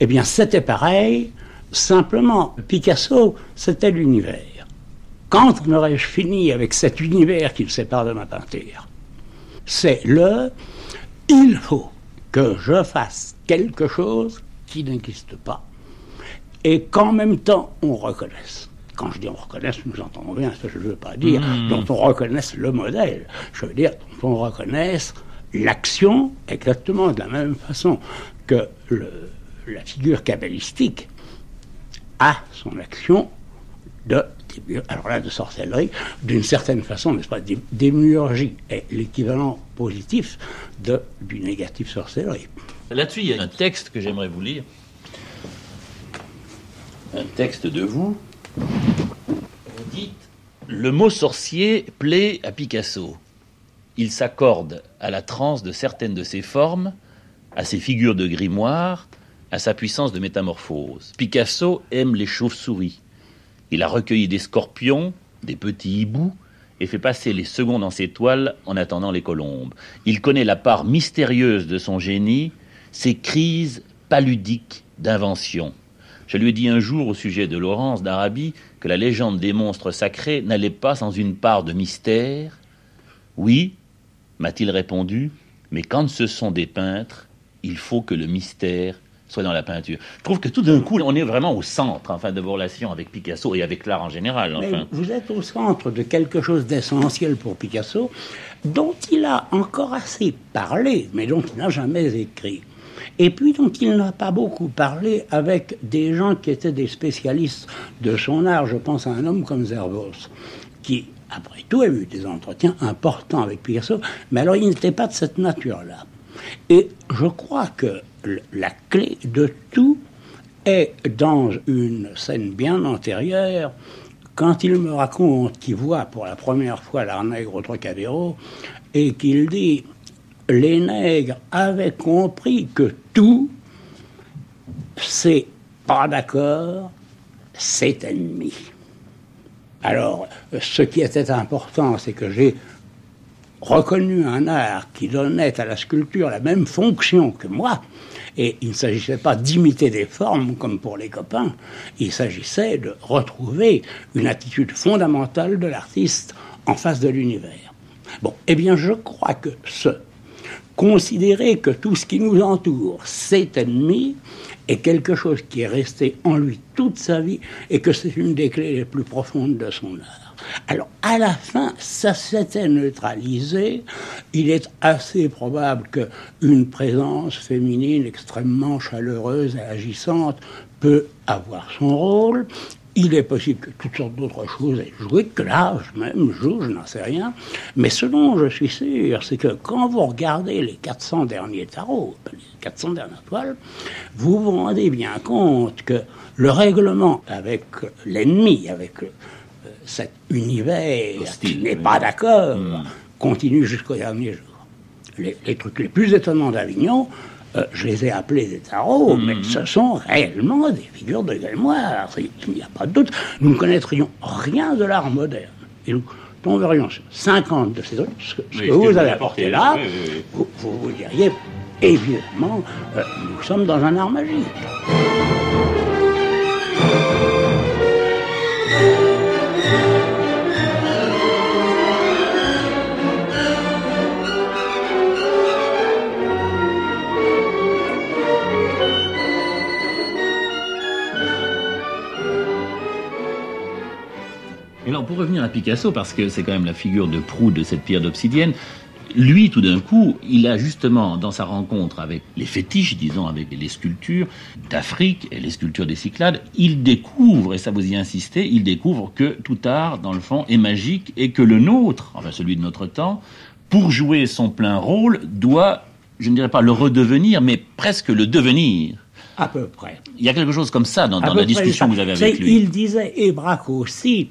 Eh bien, c'était pareil, simplement, Picasso, c'était l'univers. Quand aurais-je fini avec cet univers qui me sépare de ma peinture? C'est le il faut que je fasse quelque chose qui n'existe pas et qu'en même temps on reconnaisse. Quand je dis on reconnaisse, nous entendons bien ce que je ne veux pas dire, mmh. dont on reconnaisse le modèle. Je veux dire dont on reconnaisse l'action exactement de la même façon que le, la figure kabbalistique a son action de alors là de sorcellerie, d'une certaine façon, n'est-ce pas, démiurgie est l'équivalent positif de, du négatif sorcellerie. Là-dessus, il y a un texte que j'aimerais vous lire. Un texte de vous. Vous dites Le mot sorcier plaît à Picasso. Il s'accorde à la transe de certaines de ses formes, à ses figures de grimoire, à sa puissance de métamorphose. Picasso aime les chauves-souris. Il a recueilli des scorpions, des petits hiboux, et fait passer les secondes dans ses toiles en attendant les colombes. Il connaît la part mystérieuse de son génie, ses crises paludiques d'invention. Je lui ai dit un jour au sujet de Laurence d'Arabie que la légende des monstres sacrés n'allait pas sans une part de mystère. Oui, m'a-t-il répondu, mais quand ce sont des peintres, il faut que le mystère soit dans la peinture. Je trouve que tout d'un coup, on est vraiment au centre enfin, de vos relations avec Picasso et avec l'art en général. Enfin. vous êtes au centre de quelque chose d'essentiel pour Picasso, dont il a encore assez parlé, mais dont il n'a jamais écrit. Et puis donc il n'a pas beaucoup parlé avec des gens qui étaient des spécialistes de son art. Je pense à un homme comme Zerbos, qui après tout a eu des entretiens importants avec Picasso, mais alors il n'était pas de cette nature-là. Et je crois que la clé de tout est dans une scène bien antérieure, quand il me raconte qu'il voit pour la première fois l'arnègre au Trocadéro, et qu'il dit les nègres avaient compris que tout, c'est pas d'accord, c'est ennemi. Alors, ce qui était important, c'est que j'ai reconnu un art qui donnait à la sculpture la même fonction que moi. Et il ne s'agissait pas d'imiter des formes comme pour les copains, il s'agissait de retrouver une attitude fondamentale de l'artiste en face de l'univers. Bon, eh bien je crois que ce considérer que tout ce qui nous entoure, c'est ennemi, est quelque chose qui est resté en lui toute sa vie et que c'est une des clés les plus profondes de son art. Alors, à la fin, ça s'était neutralisé. Il est assez probable qu'une présence féminine extrêmement chaleureuse et agissante peut avoir son rôle. Il est possible que toutes sortes d'autres choses aient joué, que l'âge même joue, je n'en sais rien. Mais ce dont je suis sûr, c'est que quand vous regardez les 400 derniers tarots, les 400 dernières toiles, vous vous rendez bien compte que le règlement avec l'ennemi, avec euh, cet univers qui n'est pas d'accord, continue jusqu'au dernier jour. Les, les trucs les plus étonnants d'Avignon, euh, je les ai appelés des tarots, mais ce sont réellement des figures de grimoire. Il n'y a pas de doute. Nous ne connaîtrions rien de l'art moderne. Et nous tomberions sur 50 de ces trucs, ce que, ce Oui, que ce que vous vous avez apporté là, oui, oui, oui. Vous, vous vous diriez, évidemment, euh, nous sommes dans un art magique. Alors, pour revenir à Picasso, parce que c'est quand même la figure de proue de cette pierre d'obsidienne, lui, tout d'un coup, il a justement, dans sa rencontre avec les fétiches, disons, avec les sculptures d'Afrique et les sculptures des Cyclades, il découvre, et ça vous y insistez, il découvre que tout art, dans le fond, est magique et que le nôtre, enfin celui de notre temps, pour jouer son plein rôle, doit, je ne dirais pas le redevenir, mais presque le devenir. À peu près. Il y a quelque chose comme ça dans, dans la discussion que vous avez avec lui. Il disait, et Braque aussi,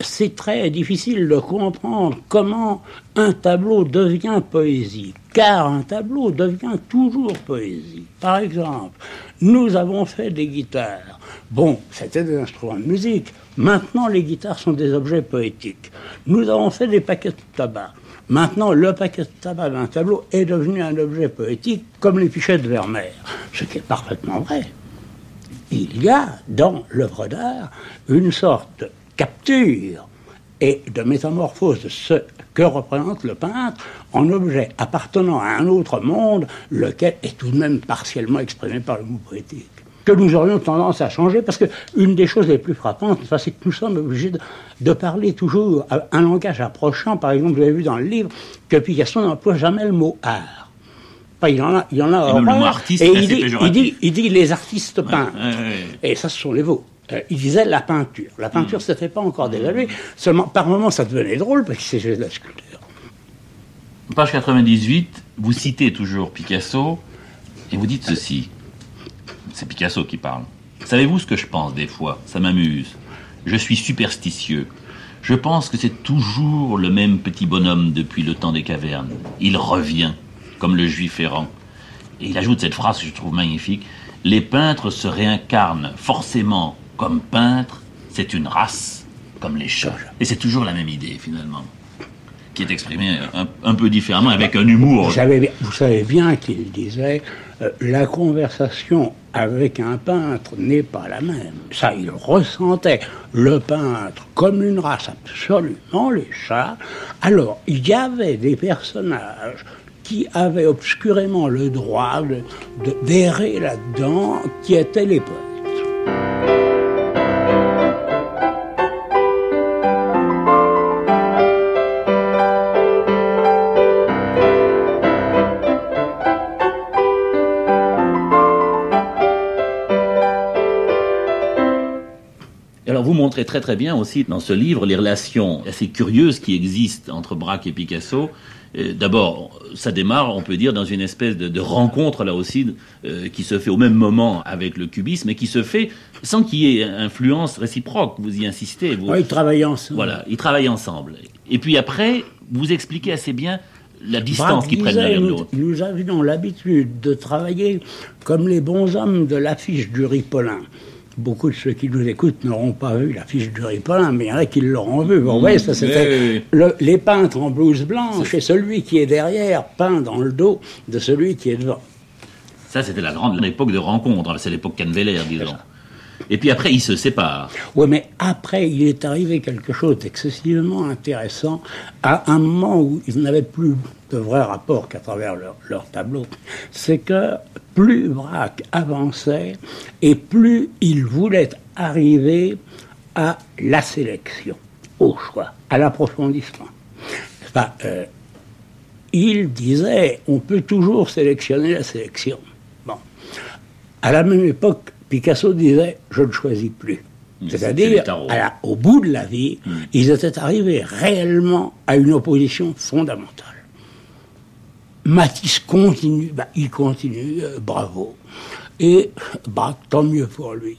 c'est très difficile de comprendre comment un tableau devient poésie, car un tableau devient toujours poésie. Par exemple, nous avons fait des guitares. Bon, c'était des instruments de musique. Maintenant, les guitares sont des objets poétiques. Nous avons fait des paquets de tabac. Maintenant, le paquet de tabac d'un tableau est devenu un objet poétique comme les fichets de Vermeer, ce qui est parfaitement vrai il y a dans l'œuvre d'art une sorte capture et de métamorphose de ce que représente le peintre en objet appartenant à un autre monde, lequel est tout de même partiellement exprimé par le mot poétique. Que nous aurions tendance à changer, parce que une des choses les plus frappantes, c'est que nous sommes obligés de, de parler toujours un langage approchant. Par exemple, vous avez vu dans le livre que Picasso n'emploie jamais le mot art. Enfin, il en a, il en a horreur, mot artiste, et il dit, il, péjoratif. dit, il dit les artistes peintres. Ouais, ouais. Et ça, ce sont les vôtres. Euh, il disait la peinture. La peinture, ça n'était pas encore dévalué. Seulement, par moments, ça devenait drôle parce qu'il s'agissait de la sculpture. Page 98, vous citez toujours Picasso et vous dites ceci. C'est Picasso qui parle. Savez-vous ce que je pense des fois? Ça m'amuse. Je suis superstitieux. Je pense que c'est toujours le même petit bonhomme depuis le temps des cavernes. Il revient, comme le juif errant. Et il ajoute cette phrase que je trouve magnifique. Les peintres se réincarnent forcément comme peintres. C'est une race, comme les chats. Et c'est toujours la même idée, finalement, qui est exprimée un, peu différemment, avec un humour. Vous savez, bien- qu'il disait euh, la conversation avec un peintre n'est pas la même. Ça, il ressentait le peintre comme une race absolument, les chats. Alors, il y avait des personnages qui avaient obscurément le droit de- de- d'errer là-dedans, qui étaient les poètes. Très très bien aussi dans ce livre les relations assez curieuses qui existent entre Braque et Picasso. Euh, D'abord, ça démarre, on peut dire, dans une espèce de, de rencontre là aussi euh, qui se fait au même moment avec le cubisme et qui se fait sans qu'il y ait influence réciproque. Vous y insistez. Vous... Oui, ils travaillent ensemble. Voilà, ils travaillent ensemble. Et puis après, vous expliquez assez bien la distance qu'ils prennent l'un nous, l'autre. nous avions l'habitude de travailler comme les bons hommes de l'affiche du Ripolin. Beaucoup de ceux qui nous écoutent n'auront pas vu l'affiche du Ripolin, mais il y en a qui l'auront vu. Vous Mmh, voyez, ça c'était oui, oui. le- les peintres en blouse blanche et celui qui est derrière peint dans le dos de celui qui est devant. Ça, c'était la grande époque de rencontre. C'est l'époque Canveller, disons. Et puis après, ils se séparent. Oui, mais après, il est arrivé quelque chose d'excessivement intéressant à un moment où ils n'avaient plus de vrai rapport qu'à travers leur, leur tableau. C'est que plus Braque avançait et plus il voulait arriver à la sélection, au choix, à l'approfondissement. Enfin, euh, il disait, on peut toujours sélectionner la sélection. Bon. À la même époque, Picasso disait, je ne choisis plus. c'est C'est-à-dire, au bout de la vie, ils étaient arrivés réellement à une opposition fondamentale. Matisse continue, bah, il continue, euh, bravo. Et bah, tant mieux pour lui.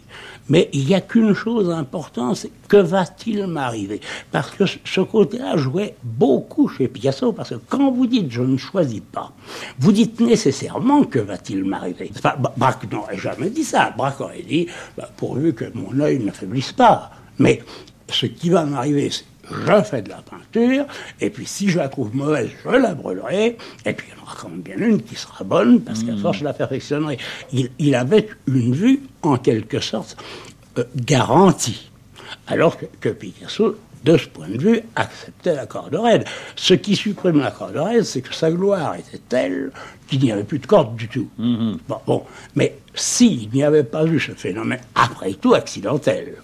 Mais il n'y a qu'une chose importante, c'est que va-t-il m'arriver? Parce que ce- côté-là jouait beaucoup chez Picasso, parce que quand vous dites je ne choisis pas, vous dites nécessairement que va-t-il m'arriver Enfin, Braque n'aurait jamais dit ça. Braque aurait dit bah, pourvu que mon œil ne faiblisse pas. Mais ce qui va m'arriver, c'est je fais de la peinture, et puis si je la trouve mauvaise, je la brûlerai, et puis il y en aura quand même bien une qui sera bonne, parce qu'à force je la perfectionnerai. Il, il avait une vue, en quelque sorte, euh, garantie. Alors que, que Picasso, de ce point de vue, acceptait la corde raide. Ce qui supprime la corde raide, c'est que sa gloire était telle qu'il n'y avait plus de corde du tout. Bon, bon. mais s'il n'y avait pas eu ce phénomène, après tout accidentel,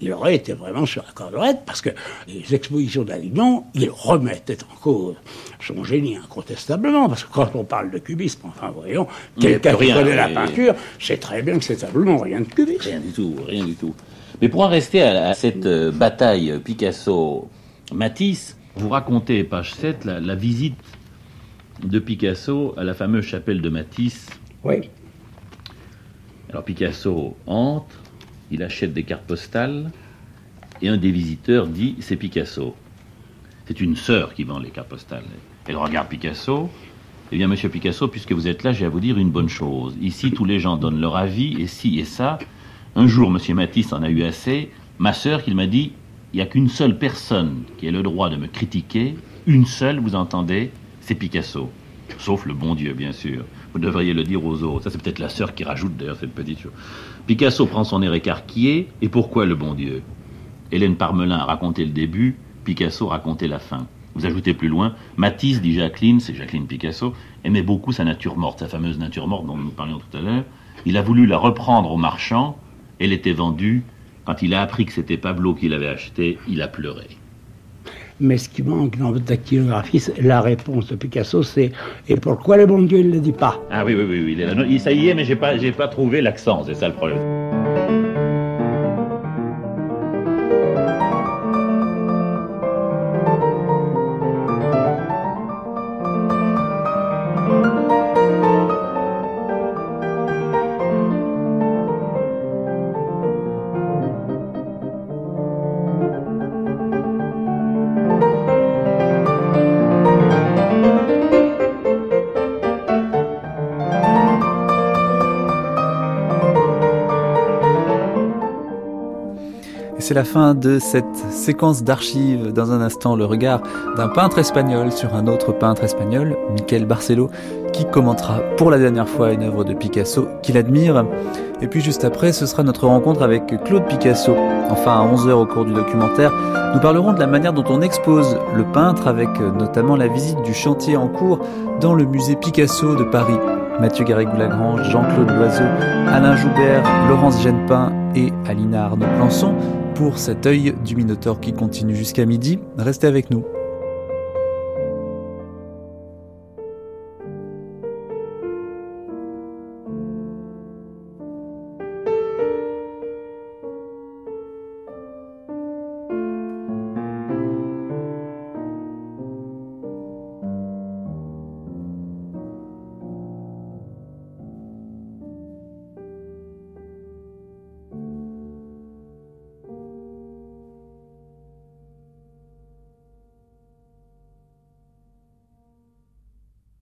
il aurait été vraiment sur la corde raide parce que les expositions d'Avignon, il remettait en cause son génie incontestablement. Parce que quand on parle de cubisme, enfin voyons, quelqu'un qui connaît la peinture, sait très bien que c'est tableau, rien de cubisme. Rien du tout, rien du tout. Mais pour en rester à, à cette euh, bataille Picasso-Matisse, vous racontez, page 7, la, la visite de Picasso à la fameuse chapelle de Matisse. Oui. Alors Picasso entre, il achète des cartes postales, et un des visiteurs dit c'est Picasso. C'est une sœur qui vend les cartes postales. Elle regarde Picasso. Eh bien, monsieur Picasso, puisque vous êtes là, j'ai à vous dire une bonne chose. Ici, tous les gens donnent leur avis, et ci et ça. Un jour, monsieur Matisse en a eu assez. Ma sœur, qu'il m'a dit, il n'y a qu'une seule personne qui ait le droit de me critiquer. Une seule, vous entendez C'est Picasso. Sauf le bon Dieu, bien sûr. Vous devriez le dire aux autres. Ça, c'est peut-être la sœur qui rajoute d'ailleurs cette petite chose. Picasso prend son air écarquillé. Et pourquoi le bon Dieu? Hélène Parmelin a raconté le début, Picasso racontait la fin. Vous ajoutez plus loin, Matisse, dit Jacqueline, c'est Jacqueline Picasso, aimait beaucoup sa nature morte, sa fameuse nature morte dont nous parlions tout à l'heure. Il a voulu la reprendre au marchand, elle était vendue. Quand il a appris que c'était Pablo qui l'avait achetée, il a pleuré. Mais ce qui manque dans votre dactylographie, la réponse de Picasso, c'est Et pourquoi le bon Dieu ne le dit pas? Ah oui, oui, oui, oui. Ça y est, mais j'ai pas, j'ai pas trouvé l'accent, c'est ça le problème. C'est la fin de cette séquence d'archives. Dans un instant, le regard d'un peintre espagnol sur un autre peintre espagnol, Miquel Barcelo, qui commentera pour la dernière fois une œuvre de Picasso qu'il admire. Et puis juste après, ce sera notre rencontre avec Claude Picasso. Enfin, à 11h au cours du documentaire, nous parlerons de la manière dont on expose le peintre avec notamment la visite du chantier en cours dans le musée Picasso de Paris. Mathieu Garrigou-Lagrange, Jean-Claude Loiseau, Alain Joubert, Laurence Genepin et Alina Arnaud-Plançon pour cet œil du Minotaure qui continue jusqu'à midi. Restez avec nous.